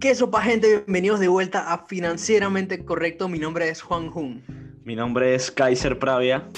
¿Qué sopa gente? Bienvenidos de vuelta a Financieramente Correcto. Mi nombre es Juan Jun. Mi nombre es Kaiser Pravia.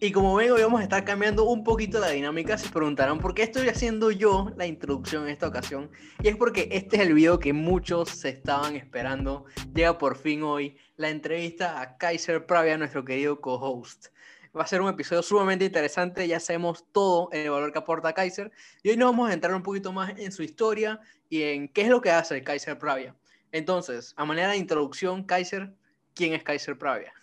Y como ven, hoy vamos a estar cambiando un poquito la dinámica. Se preguntarán por qué estoy haciendo yo la introducción en esta ocasión. Y es porque este es el video que muchos se estaban esperando. Llega por fin hoy la entrevista a Kaiser Pravia, nuestro querido co-host. Va a ser un episodio sumamente interesante, ya sabemos todo el valor que aporta Kaiser y hoy nos vamos a entrar un poquito más en su historia y en qué es lo que hace Kaiser Pravia. Entonces, a manera de introducción, Kaiser, ¿quién es Kaiser Pravia?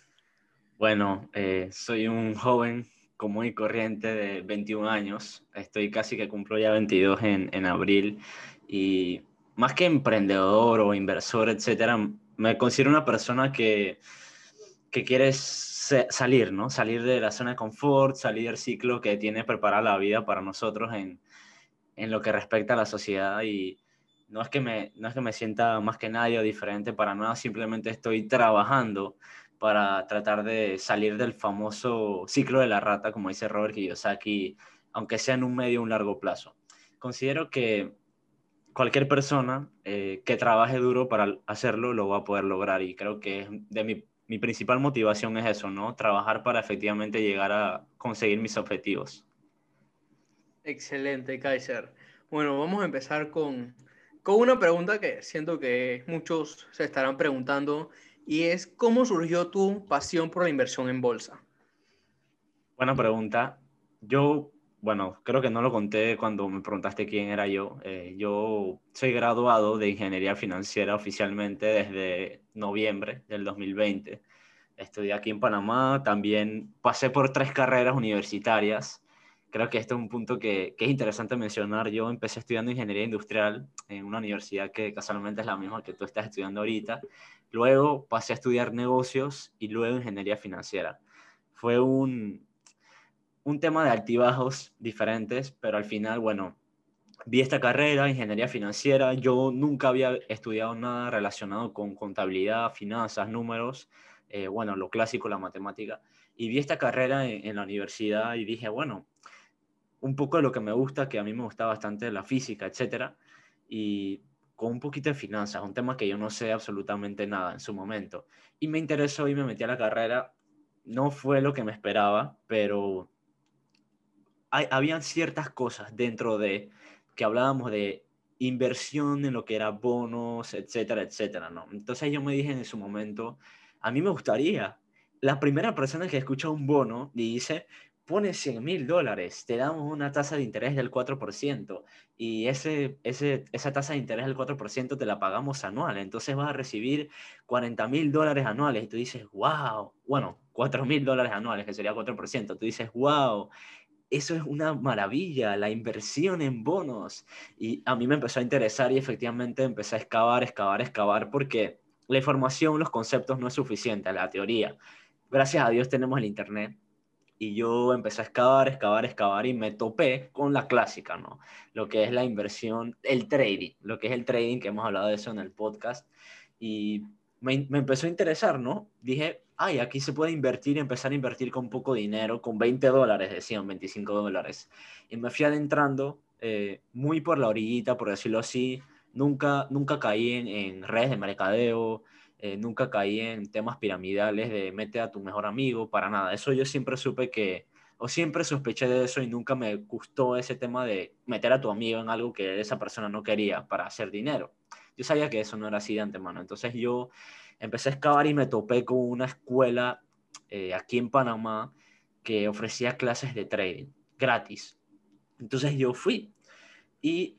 Bueno, eh, soy un joven común y corriente de 21 años, estoy casi que cumplo ya 22 en, en abril y más que emprendedor o inversor, etcétera, me considero una persona que, que quiere salir, ¿no? Salir de la zona de confort, salir del ciclo que tiene preparada la vida para nosotros en, en lo que respecta a la sociedad y no es, que me, no es que me sienta más que nadie diferente para nada, simplemente estoy trabajando para tratar de salir del famoso ciclo de la rata, como dice Robert Kiyosaki, aunque sea en un medio o un largo plazo. Considero que cualquier persona eh, que trabaje duro para hacerlo lo va a poder lograr y creo que de mi mi principal motivación es eso, ¿no? Trabajar para efectivamente llegar a conseguir mis objetivos. Excelente, Kaiser. Bueno, vamos a empezar con, con una pregunta que siento que muchos se estarán preguntando y es ¿cómo surgió tu pasión por la inversión en bolsa? Buena pregunta. Yo, bueno, creo que no lo conté cuando me preguntaste quién era yo. Eh, yo soy graduado de ingeniería financiera oficialmente desde noviembre del 2020. Estudié aquí en Panamá, también pasé por tres carreras universitarias. Creo que este es un punto que, que, es interesante mencionar. Yo empecé estudiando ingeniería industrial en una universidad que casualmente es la misma que tú estás estudiando ahorita. Luego pasé a estudiar negocios y luego ingeniería financiera. Fue un, un tema de altibajos diferentes, pero al final, bueno, vi esta carrera, ingeniería financiera. Yo nunca había estudiado nada relacionado con contabilidad, finanzas, números, eh, bueno, lo clásico, la matemática. Y vi esta carrera en, la universidad y dije, bueno, un poco de lo que me gusta, que a mí me gusta bastante la física, etcétera, y con un poquito de finanzas, un tema que yo no sé absolutamente nada en su momento. Y me interesó y me metí a la carrera. No fue lo que me esperaba, pero hay, habían ciertas cosas dentro de que hablábamos de inversión en lo que era bonos, etcétera, etcétera, ¿no? Entonces yo me dije en su momento, a mí me gustaría, la primera persona que escucha un bono y dice, pone 100 mil dólares, te damos una tasa de interés del 4% y ese, ese, esa tasa de interés del 4% te la pagamos anual, entonces vas a recibir 40 mil dólares anuales y tú dices, wow, bueno, 4 mil dólares anuales, que sería 4%, tú dices, wow, eso es una maravilla, la inversión en bonos. Y a mí me empezó a interesar y efectivamente empecé a excavar, excavar, excavar, porque la información, los conceptos no es suficiente, la teoría. Gracias a Dios tenemos el Internet. Y yo empecé a excavar, excavar, excavar y me topé con la clásica, ¿no? Lo que es la inversión, el trading, lo que es el trading, que hemos hablado de eso en el podcast. Y me, me empezó a interesar, ¿no? Dije, ay, aquí se puede invertir y empezar a invertir con poco dinero, con 20 dólares, decían, 25 dólares. Y me fui adentrando eh, muy por la orillita, por decirlo así. Nunca, nunca caí en, redes de mercadeo, eh, nunca caí en temas piramidales de mete a tu mejor amigo, para nada. Eso yo siempre supe que, o siempre sospeché de eso y nunca me gustó ese tema de meter a tu amigo en algo que esa persona no quería para hacer dinero. Yo sabía que eso no era así de antemano. Entonces yo empecé a excavar y me topé con una escuela eh, aquí en Panamá que ofrecía clases de trading gratis. Entonces yo fui y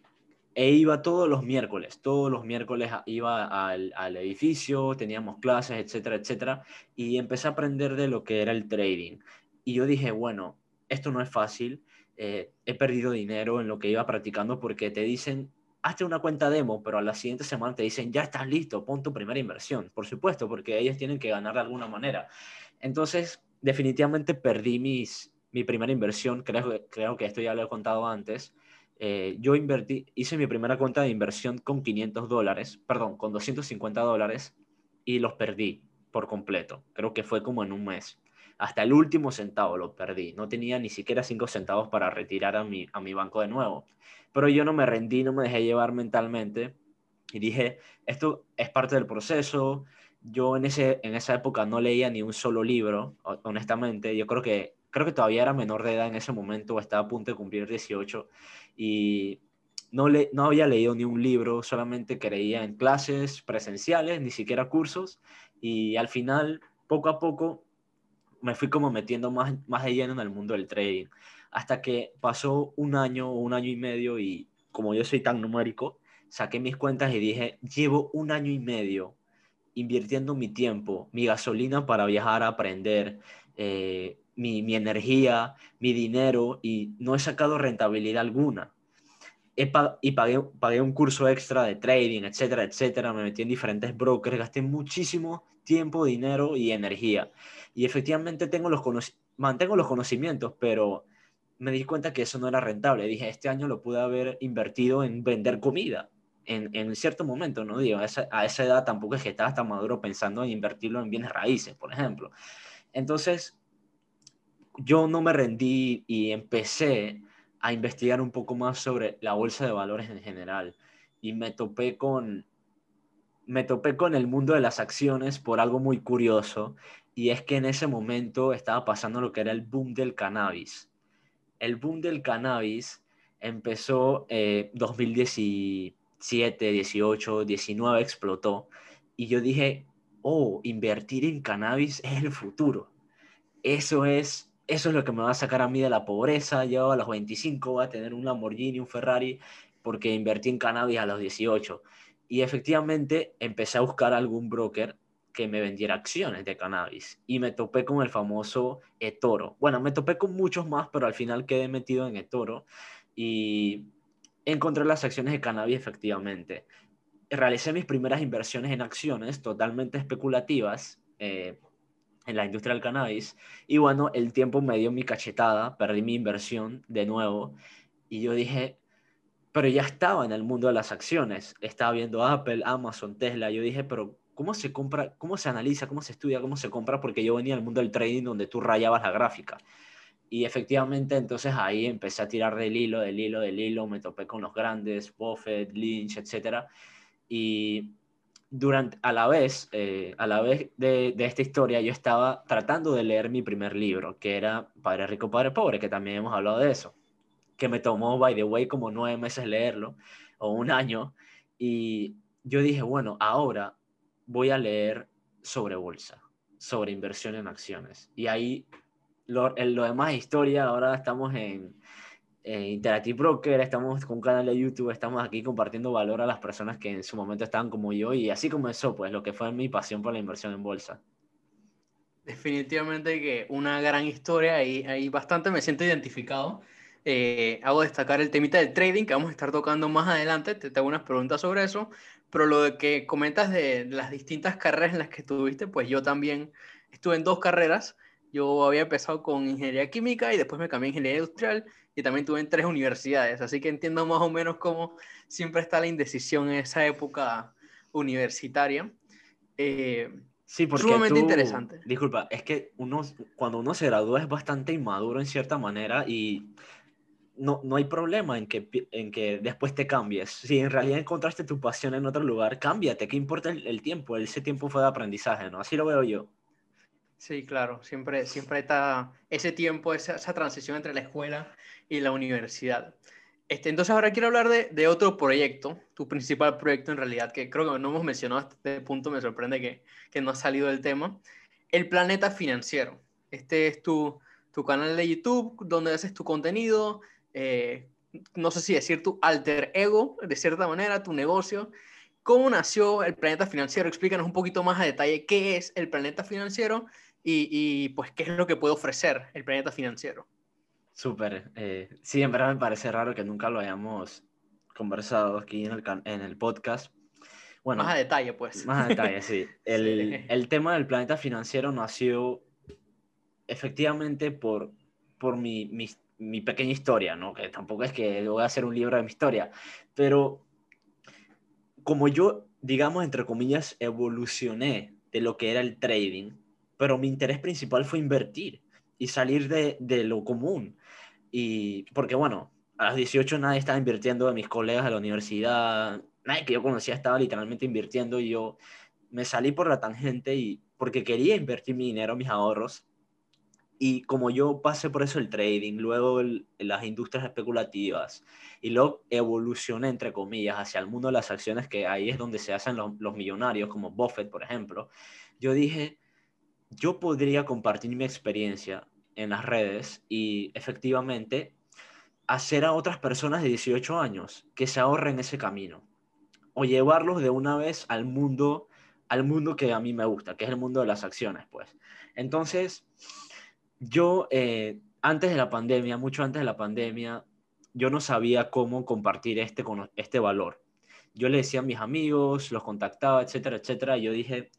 e iba todos los miércoles, todos los miércoles iba al, al, edificio, teníamos clases, etcétera, etcétera, y empecé a aprender de lo que era el trading. Y yo dije, bueno, esto no es fácil, eh, he perdido dinero en lo que iba practicando porque te dicen, hazte una cuenta demo, pero a la siguiente semana te dicen, ya estás listo, pon tu primera inversión. Por supuesto, porque ellos tienen que ganar de alguna manera. Entonces, definitivamente perdí mis, mi primera inversión, creo, creo que esto ya lo he contado antes. Eh, yo invertí, hice mi primera cuenta de inversión con 500 dólares, perdón, con 250 dólares y los perdí por completo. Creo que fue como en un mes. Hasta el último centavo lo perdí. No tenía ni siquiera 5 centavos para retirar a mi, a mi banco de nuevo. Pero yo no me rendí, no me dejé llevar mentalmente Y dije, esto es parte del proceso. Yo en, ese, en esa época no leía ni un solo libro, honestamente. Yo creo que, creo que todavía era menor de edad en ese momento, estaba a punto de cumplir 18 y no, le, no había leído ni un libro, solamente creía en clases presenciales, ni siquiera cursos. Y al final, poco a poco, me fui como metiendo más, más de lleno en el mundo del trading. Hasta que pasó un año o un año y medio y como yo soy tan numérico, saqué mis cuentas y dije, llevo un año y medio invirtiendo mi tiempo, mi gasolina para viajar a aprender, eh, mi, mi, energía, mi dinero y no he sacado rentabilidad alguna. y pagué, pagué un curso extra de trading, etcétera, etcétera. Me metí en diferentes brokers, gasté muchísimo tiempo, dinero y energía. Y efectivamente tengo los mantengo los conocimientos, pero me di cuenta que eso no era rentable. Dije, este año lo pude haber invertido en vender comida. En, en cierto momento, ¿no? Digo, a esa, edad tampoco es que estaba tan maduro pensando en invertirlo en bienes raíces, por ejemplo. Entonces, yo no me rendí y empecé a investigar un poco más sobre la bolsa de valores en general. Y me topé con, me topé con el mundo de las acciones por algo muy curioso. Y es que en ese momento estaba pasando lo que era el boom del cannabis el boom del cannabis empezó eh, 2017, 18, 19, explotó. Y yo dije, oh, invertir en cannabis es el futuro. Eso es, eso es lo que me va a sacar a mí de la pobreza. Yo a los 25 voy a tener un Lamborghini, un Ferrari, porque invertí en cannabis a los 18. Y efectivamente empecé a buscar algún broker que me vendiera acciones de cannabis y me topé con el famoso eToro. Bueno, me topé con muchos más, pero al final quedé metido en eToro y encontré las acciones de cannabis efectivamente. Realicé mis primeras inversiones en acciones totalmente especulativas eh, en la industria del cannabis y bueno, el tiempo me dio mi cachetada, perdí mi inversión de nuevo y yo dije, pero ya estaba en el mundo de las acciones, estaba viendo Apple, Amazon, Tesla, yo dije, pero cómo se compra, cómo se analiza, cómo se estudia, cómo se compra, porque yo venía del mundo del trading donde tú rayabas la gráfica. Y efectivamente, entonces ahí empecé a tirar del hilo, del hilo, del hilo, me topé con los grandes, Buffett, Lynch, etc. Y durante, a la vez, eh, a la vez de, de, esta historia, yo estaba tratando de leer mi primer libro, que era Padre Rico, Padre Pobre, que también hemos hablado de eso, que me tomó, by the way, como nueve meses leerlo, o un año. Y yo dije, bueno, ahora voy a leer sobre bolsa, sobre inversión en acciones. Y ahí lo, lo demás historia, ahora estamos en, Interactive Broker, estamos con un canal de YouTube, estamos aquí compartiendo valor a las personas que en su momento estaban como yo y así comenzó pues lo que fue mi pasión por la inversión en bolsa. Definitivamente que una gran historia y ahí bastante me siento identificado. Eh, hago destacar el temita del trading que vamos a estar tocando más adelante, te tengo unas preguntas sobre eso, pero lo de que comentas de las distintas carreras en las que estuviste, pues yo también estuve en dos carreras. Yo había empezado con ingeniería química y después me cambié a ingeniería industrial y también tuve en tres universidades. Así que entiendo más o menos cómo siempre está la indecisión en esa época universitaria. Eh, sí, porque sumamente interesante. Disculpa, es que uno, cuando uno se gradúa es bastante inmaduro en cierta manera y no, no hay problema en que, en que después te cambies. Si en realidad encontraste tu pasión en otro lugar, cámbiate. ¿Qué importa el, tiempo? Ese tiempo fue de aprendizaje, ¿no? Así lo veo yo. Sí, claro. Siempre, siempre está ese tiempo, esa, transición entre la escuela y la universidad. Este, entonces ahora quiero hablar de, de, otro proyecto, tu principal proyecto en realidad, que creo que no hemos mencionado hasta este punto, me sorprende que, que no ha salido del tema. El Planeta Financiero. Este es tu, tu canal de YouTube donde haces tu contenido, eh, no sé si decir tu alter ego, de cierta manera, tu negocio. ¿Cómo nació el planeta financiero? Explícanos un poquito más a detalle qué es el planeta financiero y, pues qué es lo que puede ofrecer el planeta financiero. Súper. Eh, sí, en verdad me parece raro que nunca lo hayamos conversado aquí en el, en el podcast. Bueno, más a detalle, pues. Más a detalle, sí. El, el tema del planeta financiero nació efectivamente por, por mi, mi, mi pequeña historia, ¿no? Que tampoco es que voy a hacer un libro de mi historia, pero como yo, digamos, entre comillas, evolucioné de lo que era el trading, pero mi interés principal fue invertir y salir de, de lo común. Y porque, bueno, a los 18 nadie estaba invirtiendo de mis colegas de la universidad, nadie que yo conocía estaba literalmente invirtiendo y yo me salí por la tangente y porque quería invertir mi dinero, mis ahorros. Y como yo pasé por eso el trading, luego las industrias especulativas y luego evolucioné, entre comillas, hacia el mundo de las acciones, que ahí es donde se hacen los, los millonarios, como Buffett, por ejemplo, yo dije, yo podría compartir mi experiencia en las redes y efectivamente hacer a otras personas de 18 años que se ahorren ese camino o llevarlos de una vez al mundo al mundo que a mí me gusta, que es el mundo de las acciones, pues. Entonces, yo eh, antes de la pandemia, mucho antes de la pandemia, yo no sabía cómo compartir este, este valor. Yo le decía a mis amigos, los contactaba, etcétera, etcétera, y yo dije,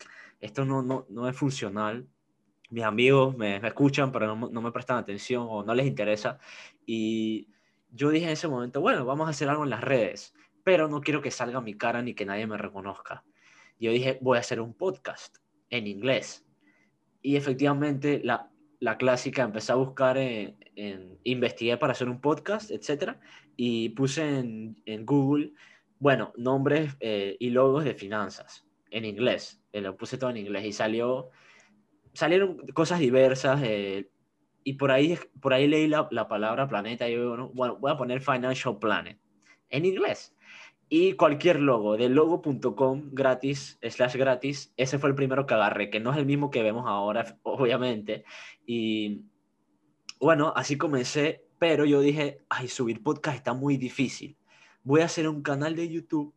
esto no, no, no es funcional. Mis amigos me, me escuchan, pero no, no, me prestan atención o no les interesa. Y yo dije en ese momento, bueno, vamos a hacer algo en las redes, pero no quiero que salga mi cara ni que nadie me reconozca yo dije, voy a hacer un podcast en inglés. Y efectivamente, la, la clásica, empecé a buscar, en, investigué para hacer un podcast, etcétera, y puse en, en Google, bueno, nombres eh, y logos de finanzas en inglés. Eh, lo puse todo en inglés y salió, salieron cosas diversas. Eh, y por ahí, por ahí leí la, la palabra planeta y yo, bueno, voy a poner Financial Planet en inglés y cualquier logo de logo.com gratis, slash gratis, ese fue el primero que agarré, que no es el mismo que vemos ahora, obviamente. Y bueno, así comencé, pero yo dije, ay, subir podcast está muy difícil. Voy a hacer un canal de YouTube,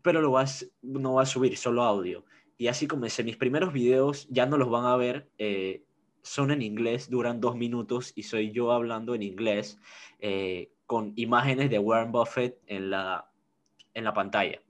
pero lo vas, no voy a subir, solo audio. Y así comencé. Mis primeros videos ya no los van a ver, eh, son en inglés, duran dos minutos y soy yo hablando en inglés eh, con imágenes de Warren Buffett en la en la pantalla.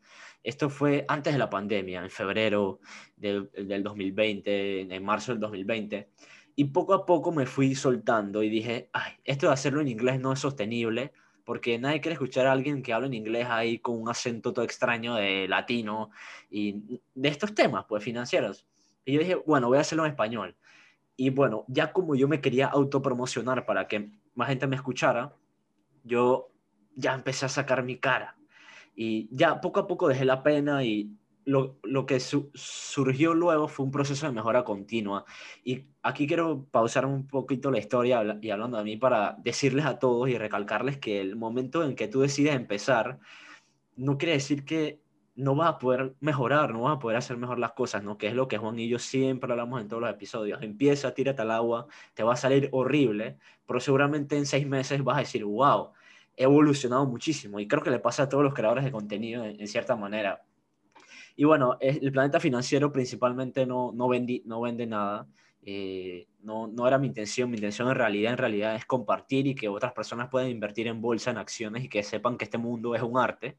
Esto fue antes de la pandemia, en febrero del, 2020, en marzo del 2020. Y poco a poco me fui soltando y dije, ay, esto de hacerlo en inglés no es sostenible porque nadie quiere escuchar a alguien que habla en inglés ahí con un acento todo extraño de latino y de estos temas, pues financieros. Y yo dije, bueno, voy a hacerlo en español. Y bueno, ya como yo me quería autopromocionar para que más gente me escuchara, yo ya empecé a sacar mi cara y ya poco a poco dejé la pena y lo, lo que surgió luego fue un proceso de mejora continua. Y aquí quiero pausar un poquito la historia y hablando de mí para decirles a todos y recalcarles que el momento en que tú decides empezar no quiere decir que no vas a poder mejorar, no vas a poder hacer mejor las cosas, ¿no? Que es lo que Juan y yo siempre hablamos en todos los episodios. Empieza, tírate al agua, te va a salir horrible, pero seguramente en seis meses vas a decir, wow, evolucionado muchísimo y creo que le pasa a todos los creadores de contenido en, cierta manera. Y bueno, el planeta financiero principalmente no, no, vendí, no vende nada. Eh, no, no era mi intención, mi intención en realidad, en realidad es compartir y que otras personas puedan invertir en bolsa, en acciones y que sepan que este mundo es un arte.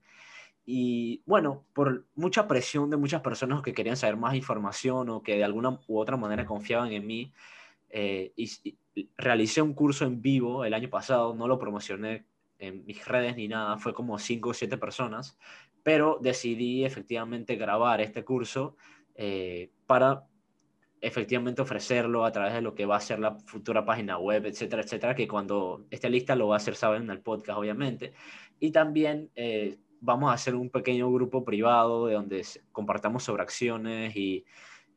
Y bueno, por mucha presión de muchas personas que querían saber más información o que de alguna u otra manera confiaban en mí, eh, y, y realicé un curso en vivo el año pasado, no lo promocioné en mis redes ni nada, fue como cinco o siete personas, pero decidí efectivamente grabar este curso eh, para efectivamente ofrecerlo a través de lo que va a ser la futura página web, etcétera, etcétera, que cuando esté lista lo va a hacer saber en el podcast, obviamente. Y también eh, vamos a hacer un pequeño grupo privado de donde compartamos sobre acciones y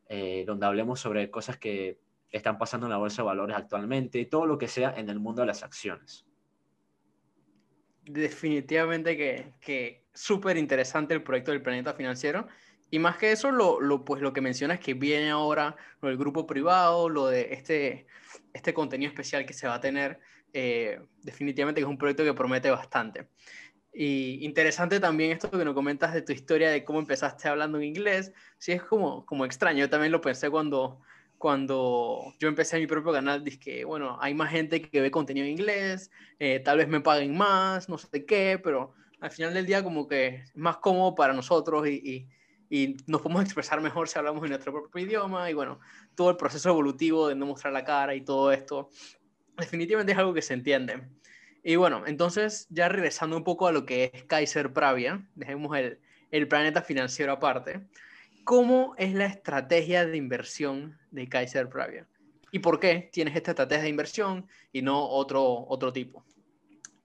eh, donde hablemos sobre cosas que están pasando en la bolsa de valores actualmente y todo lo que sea en el mundo de las acciones definitivamente que, que súper interesante el proyecto del planeta financiero. Y más que eso, lo, lo, pues lo que mencionas que viene ahora, lo del grupo privado, lo de este, este contenido especial que se va a tener, eh, definitivamente que es un proyecto que promete bastante. Y interesante también esto que nos comentas de tu historia, de cómo empezaste hablando en inglés. Sí, es como, como extraño. Yo también lo pensé cuando, cuando yo empecé mi propio canal, dije que, bueno, hay más gente que ve contenido en inglés, eh, tal vez me paguen más, no sé qué, pero al final del día como que es más cómodo para nosotros y, y, y, nos podemos expresar mejor si hablamos en nuestro propio idioma y bueno, todo el proceso evolutivo de no mostrar la cara y todo esto, definitivamente es algo que se entiende. Y bueno, entonces ya regresando un poco a lo que es Kaiser Pravia, dejemos el, el planeta financiero aparte. ¿Cómo es la estrategia de inversión de Kaiser Pravia? ¿Y por qué tienes esta estrategia de inversión y no otro, otro tipo?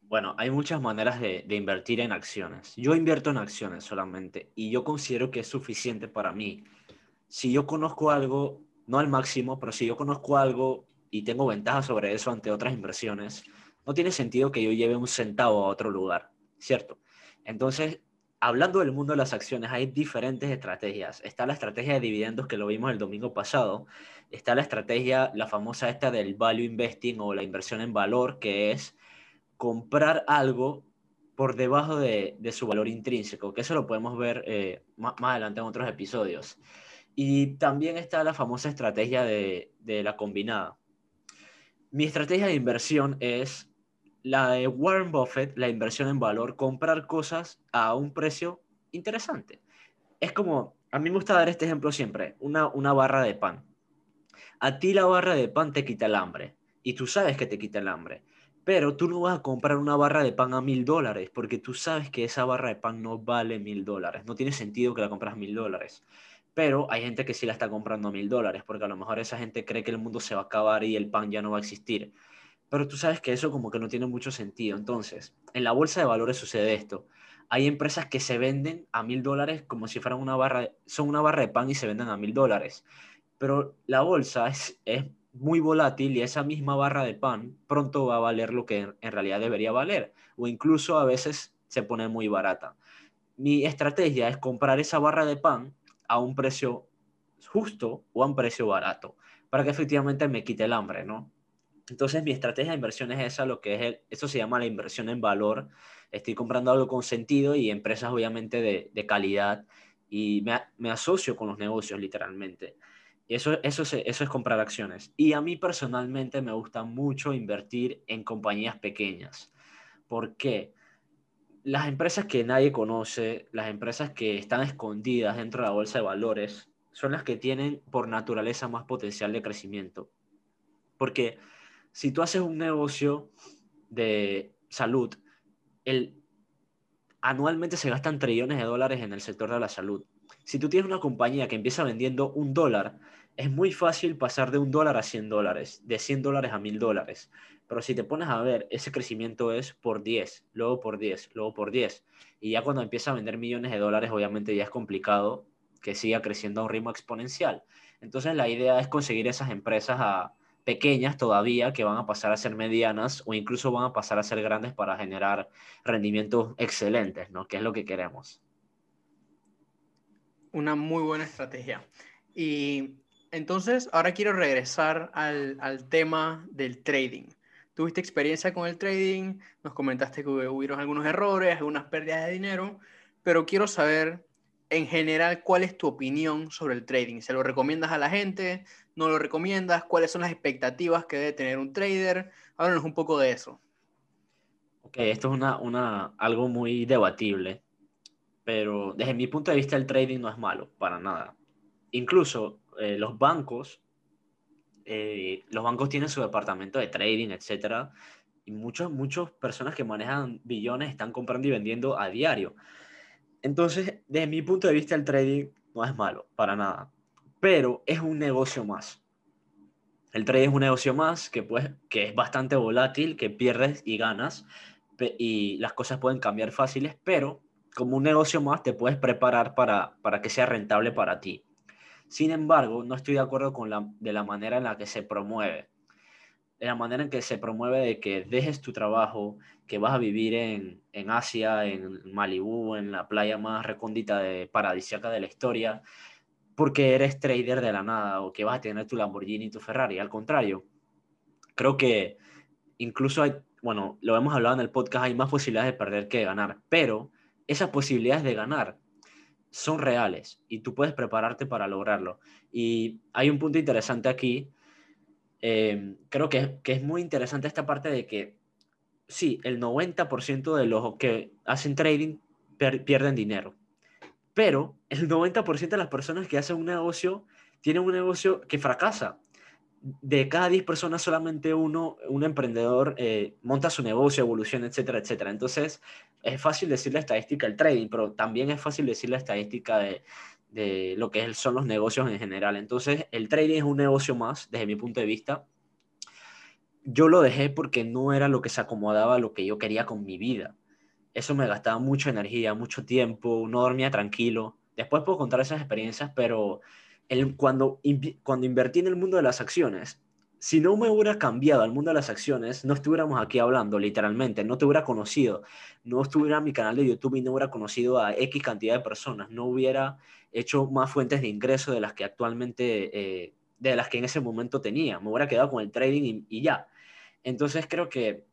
Bueno, hay muchas maneras de, de, invertir en acciones. Yo invierto en acciones solamente y yo considero que es suficiente para mí. Si yo conozco algo, no al máximo, pero si yo conozco algo y tengo ventaja sobre eso ante otras inversiones, no tiene sentido que yo lleve un centavo a otro lugar, ¿cierto? Entonces, hablando del mundo de las acciones, hay diferentes estrategias. Está la estrategia de dividendos que lo vimos el domingo pasado. Está la estrategia, la famosa esta del value investing o la inversión en valor, que es comprar algo por debajo de, su valor intrínseco, que eso lo podemos ver eh, más, adelante en otros episodios. Y también está la famosa estrategia de, de la combinada. Mi estrategia de inversión es la de Warren Buffett, la inversión en valor, comprar cosas a un precio interesante. Es como, a mí me gusta dar este ejemplo siempre, una, una barra de pan. A ti la barra de pan te quita el hambre y tú sabes que te quita el hambre, pero tú no vas a comprar una barra de pan a mil dólares porque tú sabes que esa barra de pan no vale mil dólares. No tiene sentido que la compras mil dólares. Pero hay gente que sí la está comprando a mil dólares porque a lo mejor esa gente cree que el mundo se va a acabar y el pan ya no va a existir pero tú sabes que eso como que no tiene mucho sentido. Entonces, en la bolsa de valores sucede esto. Hay empresas que se venden a mil dólares como si fueran una barra, son una barra de pan y se venden a mil dólares. Pero la bolsa es, es muy volátil y esa misma barra de pan pronto va a valer lo que en realidad debería valer. O incluso a veces se pone muy barata. Mi estrategia es comprar esa barra de pan a un precio justo o a un precio barato, para que efectivamente me quite el hambre, ¿no? Entonces mi estrategia de inversión es esa, lo que es el, eso se llama la inversión en valor. Estoy comprando algo con sentido y empresas obviamente de, de calidad y me, me, asocio con los negocios literalmente. Eso, eso, es, eso es comprar acciones. Y a mí personalmente me gusta mucho invertir en compañías pequeñas. ¿Por qué? Las empresas que nadie conoce, las empresas que están escondidas dentro de la bolsa de valores, son las que tienen por naturaleza más potencial de crecimiento. Porque si tú haces un negocio de salud, el, anualmente se gastan trillones de dólares en el sector de la salud. Si tú tienes una compañía que empieza vendiendo un dólar, es muy fácil pasar de un dólar a 100 dólares, de 100 dólares a 1000 dólares. Pero si te pones a ver, ese crecimiento es por 10, luego por 10, luego por 10. Y ya cuando empieza a vender millones de dólares, obviamente ya es complicado que siga creciendo a un ritmo exponencial. Entonces la idea es conseguir esas empresas a, pequeñas todavía que van a pasar a ser medianas o incluso van a pasar a ser grandes para generar rendimientos excelentes, ¿no? Que es lo que queremos. Una muy buena estrategia. Y entonces, ahora quiero regresar al, al tema del trading. Tuviste experiencia con el trading, nos comentaste que hubo algunos errores, algunas pérdidas de dinero, pero quiero saber en general, ¿cuál es tu opinión sobre el trading? ¿Se lo recomiendas a la gente? ¿No lo recomiendas? ¿Cuáles son las expectativas que debe tener un trader? Háblanos un poco de eso. Ok, esto es una, una, algo muy debatible, pero desde mi punto de vista el trading no es malo, para nada. Incluso eh, los bancos, eh, los bancos tienen su departamento de trading, etcétera, y muchas muchas personas que manejan billones están comprando y vendiendo a diario. Entonces, desde mi punto de vista, el trading no es malo, para nada, pero es un negocio más. El trading es un negocio más que, pues, que es bastante volátil, que pierdes y ganas, y las cosas pueden cambiar fáciles, pero como un negocio más te puedes preparar para, para que sea rentable para ti. Sin embargo, no estoy de acuerdo con la, de la manera en la que se promueve de la manera en que se promueve de que dejes tu trabajo, que vas a vivir en, en Asia, en Malibú, en la playa más recóndita de paradisíaca de la historia, porque eres trader de la nada o que vas a tener tu Lamborghini y tu Ferrari. Al contrario, creo que incluso hay, bueno, lo hemos hablado en el podcast, hay más posibilidades de perder que de ganar, pero esas posibilidades de ganar son reales y tú puedes prepararte para lograrlo. Y hay un punto interesante aquí Em, creo que, que, es muy interesante esta parte de que sí, el 90% de los que hacen trading pierden dinero, pero el 90% de las personas que hacen un negocio tienen un negocio que fracasa. De cada 10 personas, solamente uno, un emprendedor, eh, monta su negocio, evoluciona, etcétera, etcétera. Entonces, es fácil decir la estadística del trading, pero también es fácil decir la estadística de, de lo que son los negocios en general. Entonces, el trading es un negocio más, desde mi punto de vista. yo lo dejé porque no era lo que se acomodaba lo que yo quería con mi vida. Eso me gastaba mucha energía, mucho tiempo, no dormía tranquilo. Después puedo contar esas experiencias, pero el, cuando, cuando invertí en el mundo de las acciones, si no me hubiera cambiado al mundo de las acciones, no estuviéramos aquí hablando, literalmente, no te hubiera conocido, no estuviera en mi canal de YouTube y no hubiera conocido a X cantidad de personas, no hubiera hecho más fuentes de ingreso de las que actualmente, eh, de las que en ese momento tenía, me hubiera quedado con el trading y, ya. Entonces creo que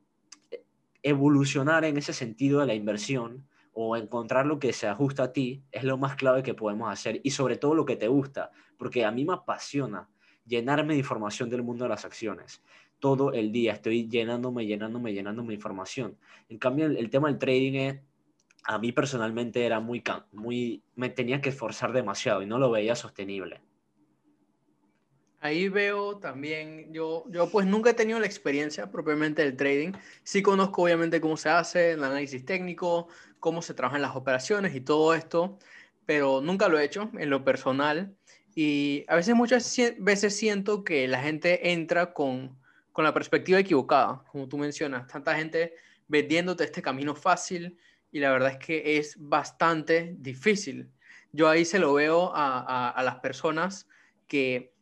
evolucionar en ese sentido de la inversión o encontrar lo que se ajusta a ti es lo más clave que podemos hacer y sobre todo lo que te gusta, porque a mí me apasiona llenarme de información del mundo de las acciones. Todo el día estoy llenándome, llenándome, llenándome de información. En cambio, el, tema del trading a mí personalmente era muy, muy, me tenía que esforzar demasiado y no lo veía sostenible. Ahí veo también, yo, yo pues nunca he tenido la experiencia propiamente del trading. Sí conozco obviamente cómo se hace, el análisis técnico, cómo se trabajan las operaciones y todo esto, pero nunca lo he hecho en lo personal. Y a veces, muchas veces siento que la gente entra con, con la perspectiva equivocada, como tú mencionas. Tanta gente vendiéndote este camino fácil y la verdad es que es bastante difícil. Yo ahí se lo veo a, a, a las personas que,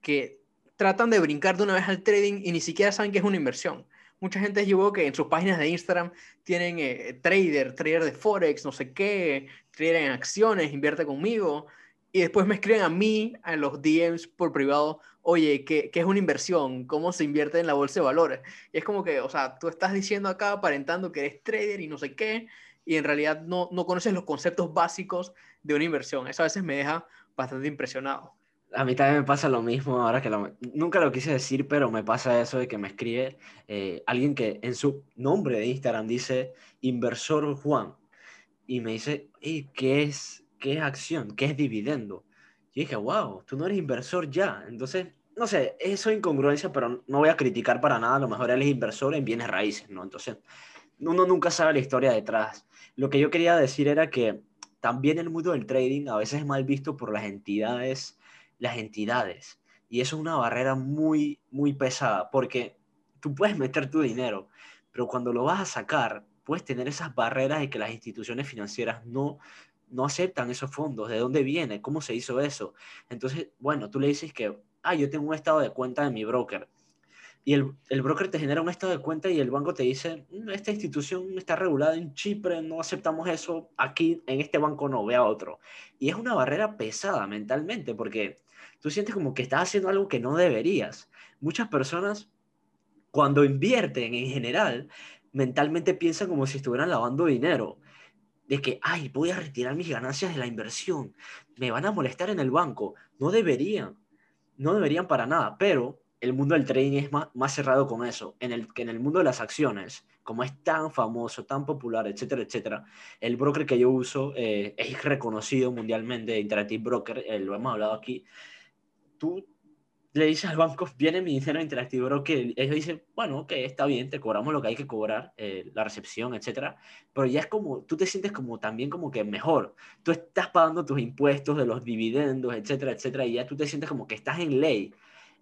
que tratan de brincar de una vez al trading y ni siquiera saben que es una inversión. Mucha gente yo que en sus páginas de Instagram tienen eh, trader, trader de Forex, no sé qué, trader en acciones, invierte conmigo y después me escriben a mí, a los DMs por privado, oye, ¿qué, ¿qué, es una inversión? ¿Cómo se invierte en la bolsa de valores? Y es como que, o sea, tú estás diciendo acá aparentando que eres trader y no sé qué, y en realidad no, no conoces los conceptos básicos de una inversión. Eso a veces me deja bastante impresionado. A mí también me pasa lo mismo ahora que lo, nunca lo quise decir, pero me pasa eso de que me escribe eh, alguien que en su nombre de Instagram dice inversor Juan y me dice, ¿qué es ¿qué es acción? ¿Qué es dividendo? Y dije, wow, tú no eres inversor ya. Entonces, no sé, eso es incongruencia, pero no voy a criticar para nada. A lo mejor él es inversor en bienes raíces, ¿no? Entonces, uno nunca sabe la historia detrás. Lo que yo quería decir era que también el mundo del trading a veces es mal visto por las entidades, las entidades. Y eso es una barrera muy, muy pesada, porque tú puedes meter tu dinero, pero cuando lo vas a sacar, puedes tener esas barreras de que las instituciones financieras no no aceptan esos fondos, de dónde viene, cómo se hizo eso. Entonces, bueno, tú le dices que, ah, yo tengo un estado de cuenta de mi broker. Y el, el broker te genera un estado de cuenta y el banco te dice, mm, esta institución está regulada en Chipre, no aceptamos eso, aquí en este banco no, ve otro. Y es una barrera pesada mentalmente porque tú sientes como que estás haciendo algo que no deberías. Muchas personas, cuando invierten en general, mentalmente piensan como si estuvieran lavando dinero de que, ay, voy a retirar mis ganancias de la inversión, me van a molestar en el banco. No deberían, no deberían para nada, pero el mundo del trading es más, más cerrado con eso. En el, que en el mundo de las acciones, como es tan famoso, tan popular, etcétera, etcétera, el broker que yo uso eh, es reconocido mundialmente, Interactive Broker, eh, lo hemos hablado aquí. Tú le dices al banco, viene mi dinero interactivo, que ellos dicen, bueno, ok, está bien, te cobramos lo que hay que cobrar, eh, la recepción, etcétera, pero ya es como, tú te sientes como también como que mejor, tú estás pagando tus impuestos de los dividendos, etcétera, etcétera, y ya tú te sientes como que estás en ley.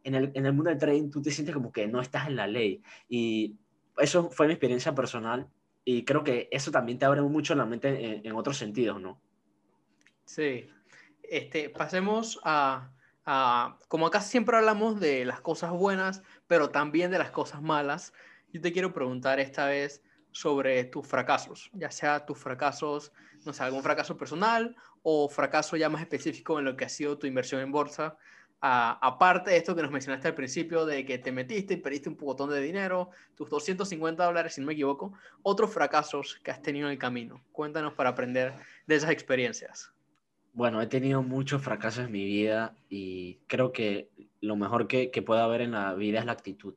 En el, en el mundo del trading tú te sientes como que no estás en la ley. Y eso fue mi experiencia personal y creo que eso también te abre mucho la mente en, en otros sentidos, ¿no? Sí. Este, pasemos a como acá siempre hablamos de las cosas buenas, pero también de las cosas malas, yo te quiero preguntar esta vez sobre tus fracasos, ya sea tus fracasos, no sé, algún fracaso personal o fracaso ya más específico en lo que ha sido tu inversión en bolsa. aparte de esto que nos mencionaste al principio, de que te metiste y perdiste un botón de dinero, tus 250 dólares, si no me equivoco, otros fracasos que has tenido en el camino. Cuéntanos para aprender de esas experiencias. Bueno, he tenido muchos fracasos en mi vida y creo que lo mejor que, que puede haber en la vida es la actitud.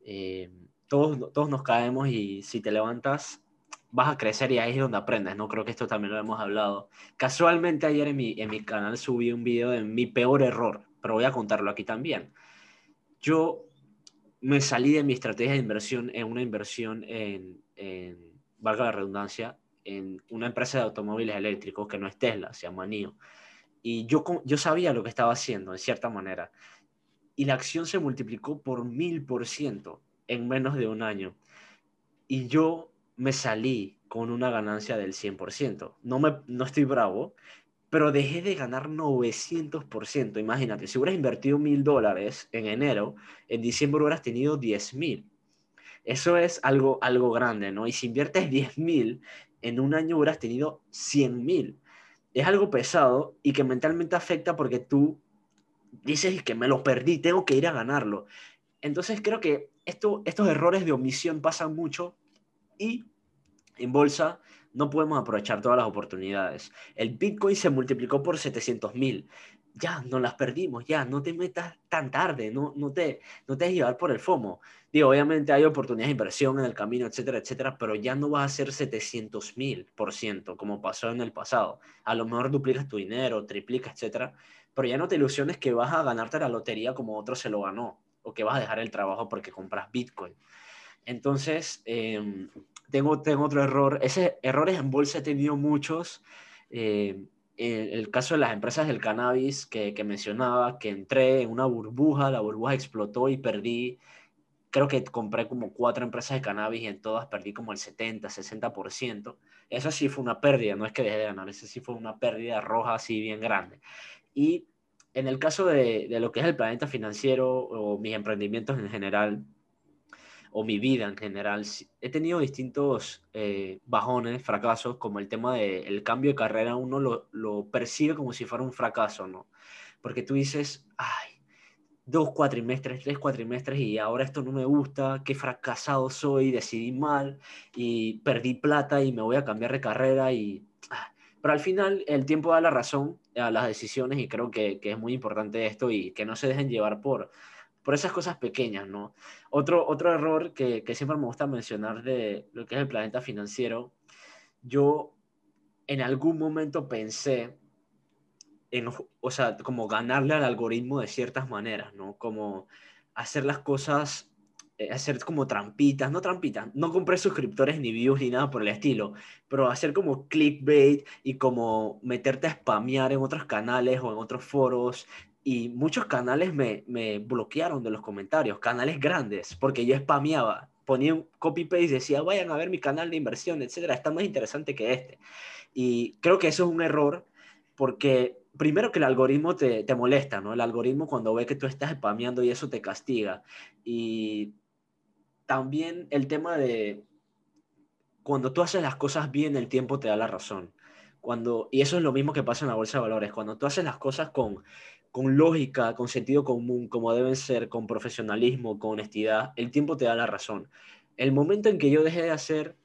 Eh, todos, todos nos caemos y si te levantas vas a crecer y ahí es donde aprendes, ¿no? Creo que esto también lo hemos hablado. Casualmente ayer en mi, en mi canal subí un video de mi peor error, pero voy a contarlo aquí también. Yo me salí de mi estrategia de inversión en una inversión en, en valga la redundancia, en una empresa de automóviles eléctricos que no es Tesla, se llama NIO. Y yo, yo sabía lo que estaba haciendo, de cierta manera. y la acción se multiplicó por mil por ciento en menos de un año. Y yo me salí con una ganancia del 100%. No, me, no estoy bravo, pero dejé de ganar 900%. Imagínate, si hubieras invertido mil dólares en enero, en diciembre hubieras tenido 10 mil. Eso es algo, algo grande, ¿no? Y si inviertes 10 mil, en un año hubieras tenido 100 mil. Es algo pesado y que mentalmente afecta porque tú dices que me lo perdí, tengo que ir a ganarlo. Entonces creo que esto, estos errores de omisión pasan mucho y en bolsa no podemos aprovechar todas las oportunidades. El Bitcoin se multiplicó por 700 mil. Ya, no las perdimos, ya, no te metas tan tarde, no, no, te, no te dejes llevar por el FOMO. Digo, obviamente hay oportunidades de inversión en el camino, etcétera, etcétera, pero ya no vas a ser 700 mil por ciento como pasó en el pasado. A lo mejor duplicas tu dinero, triplicas, etcétera, pero ya no te ilusiones que vas a ganarte la lotería como otro se lo ganó o que vas a dejar el trabajo porque compras Bitcoin. Entonces, em, tengo, tengo otro error. Ese errores en bolsa he tenido muchos. Eh, el, caso de las empresas del cannabis que, que, mencionaba, que entré en una burbuja, la burbuja explotó y perdí, creo que compré como cuatro empresas de cannabis y en todas perdí como el 70, 60%. Eso sí fue una pérdida, no es que dejé de ganar, eso sí fue una pérdida roja así bien grande. Y en el caso de, de lo que es el planeta financiero o mis emprendimientos en general, o mi vida en general, he tenido distintos eh, bajones, fracasos, como el tema del cambio de carrera, uno lo, lo, percibe como si fuera un fracaso, ¿no? Porque tú dices, ay, dos cuatrimestres, tres cuatrimestres y ahora esto no me gusta, qué fracasado soy, decidí mal y perdí plata y me voy a cambiar de carrera y... Ah, pero al final el tiempo da la razón a las decisiones y creo que, que es muy importante esto y que no se dejen llevar por por esas cosas pequeñas, ¿no? Otro, otro error que, que siempre me gusta mencionar de lo que es el planeta financiero, yo en algún momento pensé en, o sea, como ganarle al algoritmo de ciertas maneras, ¿no? Como hacer las cosas, eh, hacer como trampitas, no trampitas, no compré suscriptores ni views ni nada por el estilo, pero hacer como clickbait y como meterte a spamear en otros canales o en otros foros y muchos canales me, me, bloquearon de los comentarios, canales grandes, porque yo spameaba, ponía un copy-paste decía, vayan a ver mi canal de inversión, etcétera, está más interesante que este. Y creo que eso es un error, porque primero que el algoritmo te, te molesta, ¿no? El algoritmo cuando ve que tú estás spameando y eso te castiga. Y también el tema de cuando tú haces las cosas bien, el tiempo te da la razón. Cuando, y eso es lo mismo que pasa en la bolsa de valores. Cuando tú haces las cosas con con lógica, con sentido común, como deben ser, con profesionalismo, con honestidad, el tiempo te da la razón. El momento en que yo dejé de hacer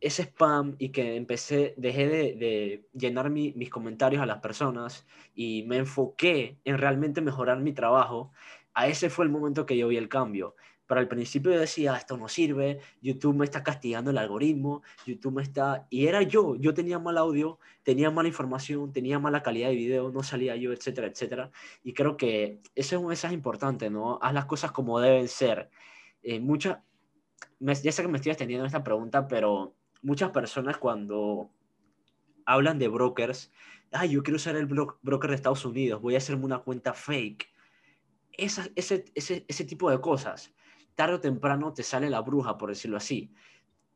ese spam y que empecé, dejé de, llenar mis comentarios a las personas y me enfoqué en realmente mejorar mi trabajo, a ese fue el momento que yo vi el cambio. Pero al principio yo decía, esto no sirve, YouTube me está castigando el algoritmo, YouTube me está... Y era yo, yo tenía mal audio, tenía mala información, tenía mala calidad de video, no salía yo, etcétera, etcétera. Y creo que ese es un mensaje importante, ¿no? Haz las cosas como deben ser. Eh, muchas... Ya sé que me estoy extendiendo en esta pregunta, pero muchas personas cuando hablan de brokers, ay, yo quiero ser el broker de Estados Unidos, voy a hacerme una cuenta fake. Esa, ese, ese, ese tipo de cosas tarde o temprano te sale la bruja, por decirlo así.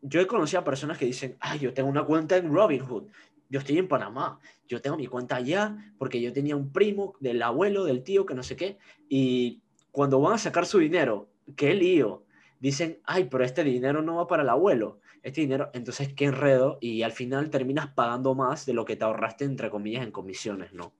Yo he conocido a personas que dicen, ay, yo tengo una cuenta en Robinhood, yo estoy en Panamá, yo tengo mi cuenta allá porque yo tenía un primo del abuelo, del tío, que no sé qué, y cuando van a sacar su dinero, qué lío, dicen, ay, pero este dinero no va para el abuelo, este dinero, entonces qué enredo, y al final terminas pagando más de lo que te ahorraste, entre comillas, en comisiones, ¿no?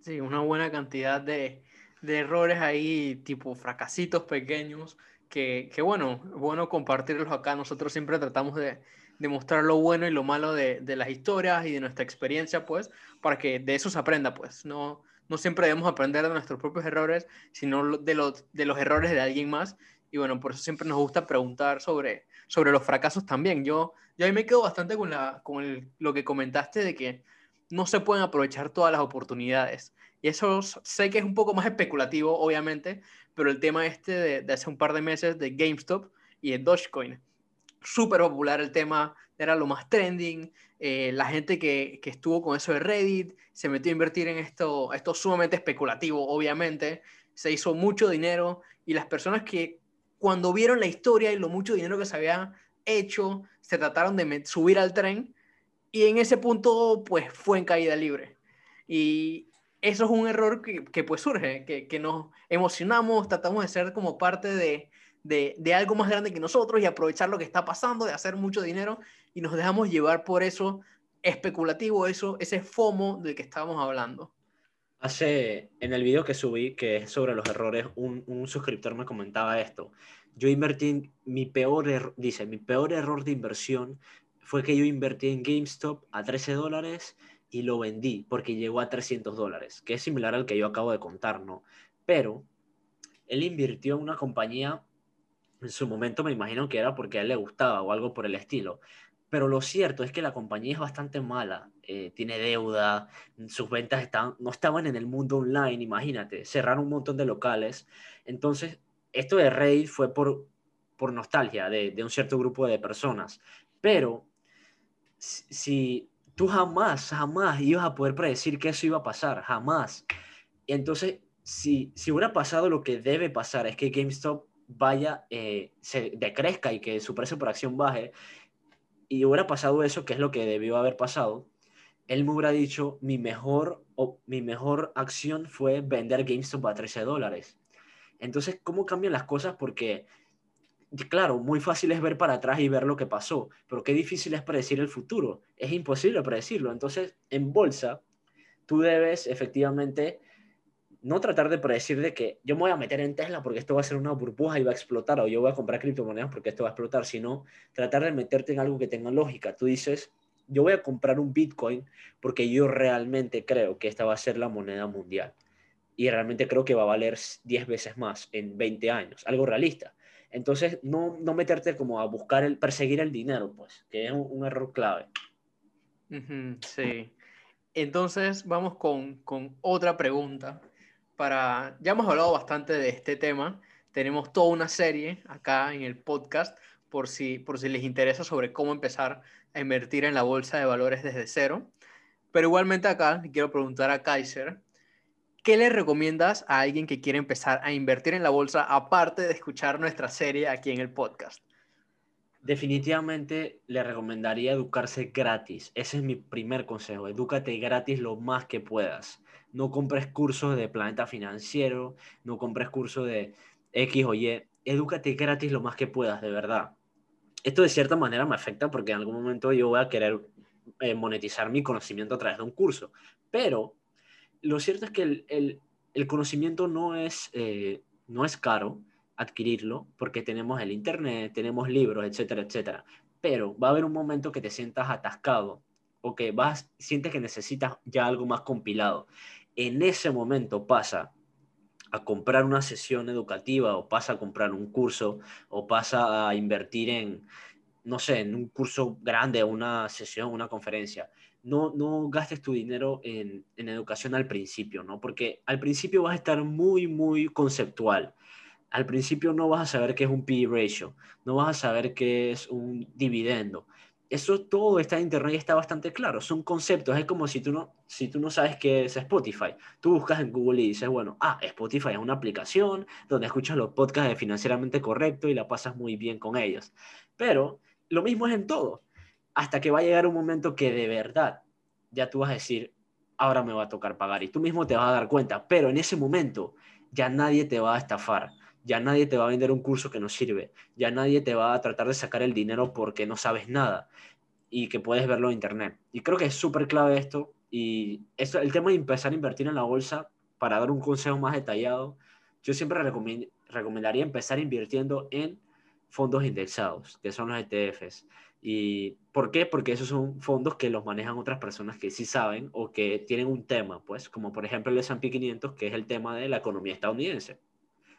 Sí, una buena cantidad de, de errores ahí, tipo fracasitos pequeños, que, que bueno, bueno compartirlos acá. Nosotros siempre tratamos de, de mostrar lo bueno y lo malo de, de, las historias y de nuestra experiencia, pues, para que de eso se aprenda, pues. No, no siempre debemos aprender de nuestros propios errores, sino de los, de los errores de alguien más. Y bueno, por eso siempre nos gusta preguntar sobre, sobre los fracasos también. Yo, yo ahí me quedo bastante con, la, con lo que comentaste de que no se pueden aprovechar todas las oportunidades. Y eso sé que es un poco más especulativo, obviamente, pero el tema este de, hace un par de meses de GameStop y de Dogecoin, súper popular el tema era lo más trending, eh, la gente que, que, estuvo con eso de Reddit se metió a invertir en esto, esto sumamente especulativo, obviamente, se hizo mucho dinero y las personas que cuando vieron la historia y lo mucho dinero que se había hecho, se trataron de subir al tren y en ese punto pues fue en caída libre. Y eso es un error que, que pues surge, que, que, nos emocionamos, tratamos de ser como parte de, de, de, algo más grande que nosotros y aprovechar lo que está pasando, de hacer mucho dinero y nos dejamos llevar por eso especulativo, eso, ese FOMO del que estábamos hablando. Hace, en el video que subí, que es sobre los errores, un, un suscriptor me comentaba esto. Yo invertí, mi peor, er, dice, mi peor error de inversión fue que yo invertí en GameStop a 13 dólares y lo vendí porque llegó a 300 dólares, que es similar al que yo acabo de contar, ¿no? Pero él invirtió en una compañía, en su momento me imagino que era porque a él le gustaba o algo por el estilo. Pero lo cierto es que la compañía es bastante mala, eh, tiene deuda, sus ventas están, no estaban en el mundo online, imagínate, cerraron un montón de locales. Entonces, esto de Reddit fue por, por nostalgia de, de un cierto grupo de personas. Pero si tú jamás, jamás ibas a poder predecir que eso iba a pasar, jamás. Entonces, si, si hubiera pasado lo que debe pasar, es que GameStop vaya, eh, se decrezca y que su precio por acción baje, y hubiera pasado eso, que es lo que debió haber pasado, él me hubiera dicho, mi mejor, o, mi mejor acción fue vender GameStop a 13 dólares. Entonces, ¿cómo cambian las cosas? Porque claro, muy fácil es ver para atrás y ver lo que pasó, pero qué difícil es predecir el futuro. Es imposible predecirlo. Entonces, en bolsa, tú debes efectivamente no tratar de predecir de que yo me voy a meter en Tesla porque esto va a ser una burbuja y va a explotar, o yo voy a comprar criptomonedas porque esto va a explotar, sino tratar de meterte en algo que tenga lógica. Tú dices, yo voy a comprar un Bitcoin porque yo realmente creo que esta va a ser la moneda mundial. Y realmente creo que va a valer 10 veces más en 20 años, algo realista. Entonces, no, no meterte como a buscar el, perseguir el dinero, pues, que es un, error clave. sí. Entonces, vamos con, con otra pregunta. Para, ya hemos hablado bastante de este tema. Tenemos toda una serie acá en el podcast por si, por si les interesa sobre cómo empezar a invertir en la bolsa de valores desde cero. Pero igualmente acá quiero preguntar a Kaiser, ¿qué le recomiendas a alguien que quiere empezar a invertir en la bolsa aparte de escuchar nuestra serie aquí en el podcast? Definitivamente le recomendaría educarse gratis. Ese es mi primer consejo. Edúcate gratis lo más que puedas. No compres cursos de planeta financiero, no compres cursos de X o Y. Edúcate gratis lo más que puedas, de verdad. Esto de cierta manera me afecta porque en algún momento yo voy a querer eh, monetizar mi conocimiento a través de un curso. Pero lo cierto es que el, el, conocimiento no es, eh, no es caro adquirirlo porque tenemos el internet, tenemos libros, etcétera, etcétera. Pero va a haber un momento que te sientas atascado o que vas, sientes que necesitas ya algo más compilado. En ese momento pasa a comprar una sesión educativa o pasa a comprar un curso o pasa a invertir en, no sé, en un curso grande, una sesión, una conferencia no, no gastes tu dinero en, educación al principio, ¿no? Porque al principio vas a estar muy, muy conceptual. Al principio no vas a saber qué es un PE ratio, no vas a saber qué es un dividendo. Eso todo está en internet y está bastante claro. Son conceptos. Es como si tú no, si tú no sabes qué es Spotify. Tú buscas en Google y dices, bueno, ah, Spotify es una aplicación donde escuchas los podcasts de financieramente correcto y la pasas muy bien con ellos. Pero lo mismo es en todo hasta que va a llegar un momento que de verdad ya tú vas a decir, ahora me va a tocar pagar y tú mismo te vas a dar cuenta, pero en ese momento ya nadie te va a estafar, ya nadie te va a vender un curso que no sirve, ya nadie te va a tratar de sacar el dinero porque no sabes nada y que puedes verlo en internet. Y creo que es súper clave esto y esto, el tema de empezar a invertir en la bolsa, para dar un consejo más detallado, yo siempre recomendaría empezar invirtiendo en fondos indexados, que son los ETFs. ¿Y por qué? Porque esos son fondos que los manejan otras personas que sí saben o que tienen un tema, pues, como por ejemplo el S&P 500, que es el tema de la economía estadounidense.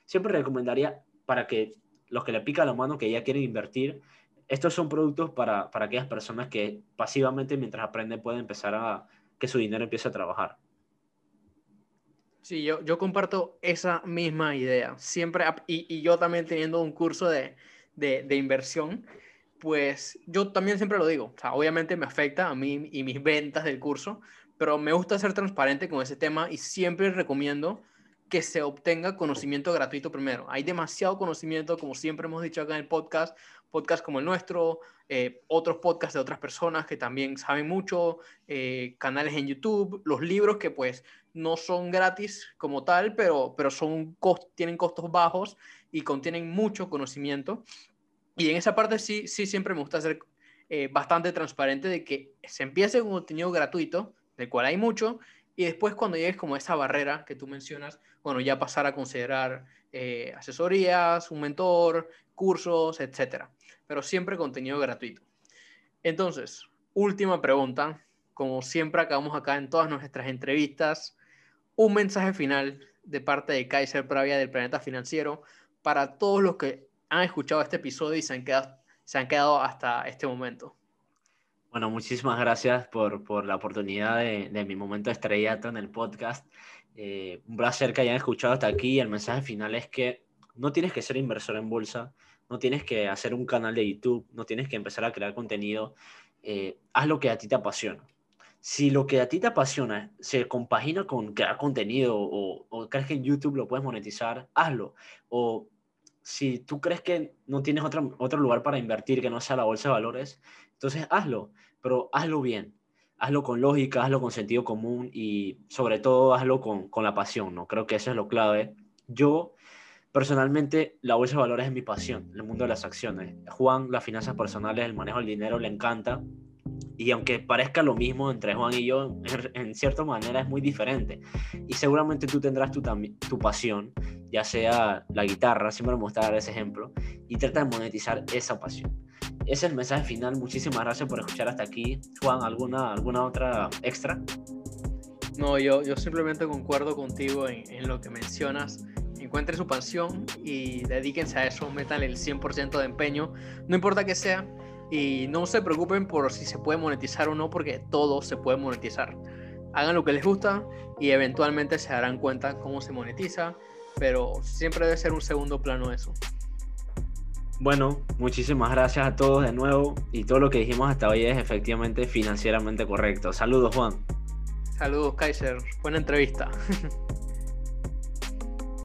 Siempre recomendaría para que los que le pica la mano, que ya quieren invertir, estos son productos para, para aquellas personas que pasivamente mientras aprenden pueden empezar a que su dinero empiece a trabajar. Sí, yo, yo comparto esa misma idea. Siempre, y, y yo también teniendo un curso de, de, de inversión, pues yo también siempre lo digo, obviamente me afecta a mí y mis ventas del curso, pero me gusta ser transparente con ese tema y siempre recomiendo que se obtenga conocimiento gratuito primero. Hay demasiado conocimiento, como siempre hemos dicho acá en el podcast, podcast como el nuestro, eh, otros podcasts de otras personas que también saben mucho, eh, canales en YouTube, los libros que pues no son gratis como tal, pero, pero son tienen costos bajos y contienen mucho conocimiento. Y en esa parte sí, sí siempre me gusta ser eh, bastante transparente de que se empiece con contenido gratuito, del cual hay mucho, y después cuando llegues como esa barrera que tú mencionas, bueno, ya pasar a considerar asesorías, un mentor, cursos, etcétera. Pero siempre contenido gratuito. Entonces, última pregunta. Como siempre acabamos acá en todas nuestras entrevistas, un mensaje final de parte de Kaiser Pravia del Planeta Financiero para todos los que han escuchado este episodio y se han quedado, se han quedado hasta este momento. Bueno, muchísimas gracias por, por la oportunidad de, de, mi momento estrellato en el podcast. Eh, un placer que hayan escuchado hasta aquí. El mensaje final es que no tienes que ser inversor en bolsa, no tienes que hacer un canal de YouTube, no tienes que empezar a crear contenido. Eh, haz lo que a ti te apasiona. Si lo que a ti te apasiona se compagina con crear contenido o, o crees que en YouTube lo puedes monetizar, hazlo. O si tú crees que no tienes otro, otro lugar para invertir que no sea la bolsa de valores, entonces hazlo, pero hazlo bien, hazlo con lógica, hazlo con sentido común y sobre todo hazlo con, con la pasión, ¿no? Creo que eso es lo clave. Yo, personalmente, la bolsa de valores es mi pasión, el mundo de las acciones. Juan, las finanzas personales, el manejo del dinero le encanta y aunque parezca lo mismo entre Juan y yo, en, cierta manera es muy diferente. Y seguramente tú tendrás tu, tu pasión, ya sea la guitarra, siempre me gusta ese ejemplo, y trata de monetizar esa pasión. Ese es el mensaje final. Muchísimas gracias por escuchar hasta aquí. Juan, ¿alguna, alguna otra extra? No, yo, yo simplemente concuerdo contigo en lo que mencionas encuentren su pasión y dedíquense a eso, metan el 100% de empeño, no importa que sea, y no se preocupen por si se puede monetizar o no, porque todo se puede monetizar. Hagan lo que les gusta y eventualmente se darán cuenta cómo se monetiza, pero siempre debe ser un segundo plano eso. Bueno, muchísimas gracias a todos de nuevo y todo lo que dijimos hasta hoy es efectivamente financieramente correcto. Saludos Juan. Saludos Kaiser, buena entrevista.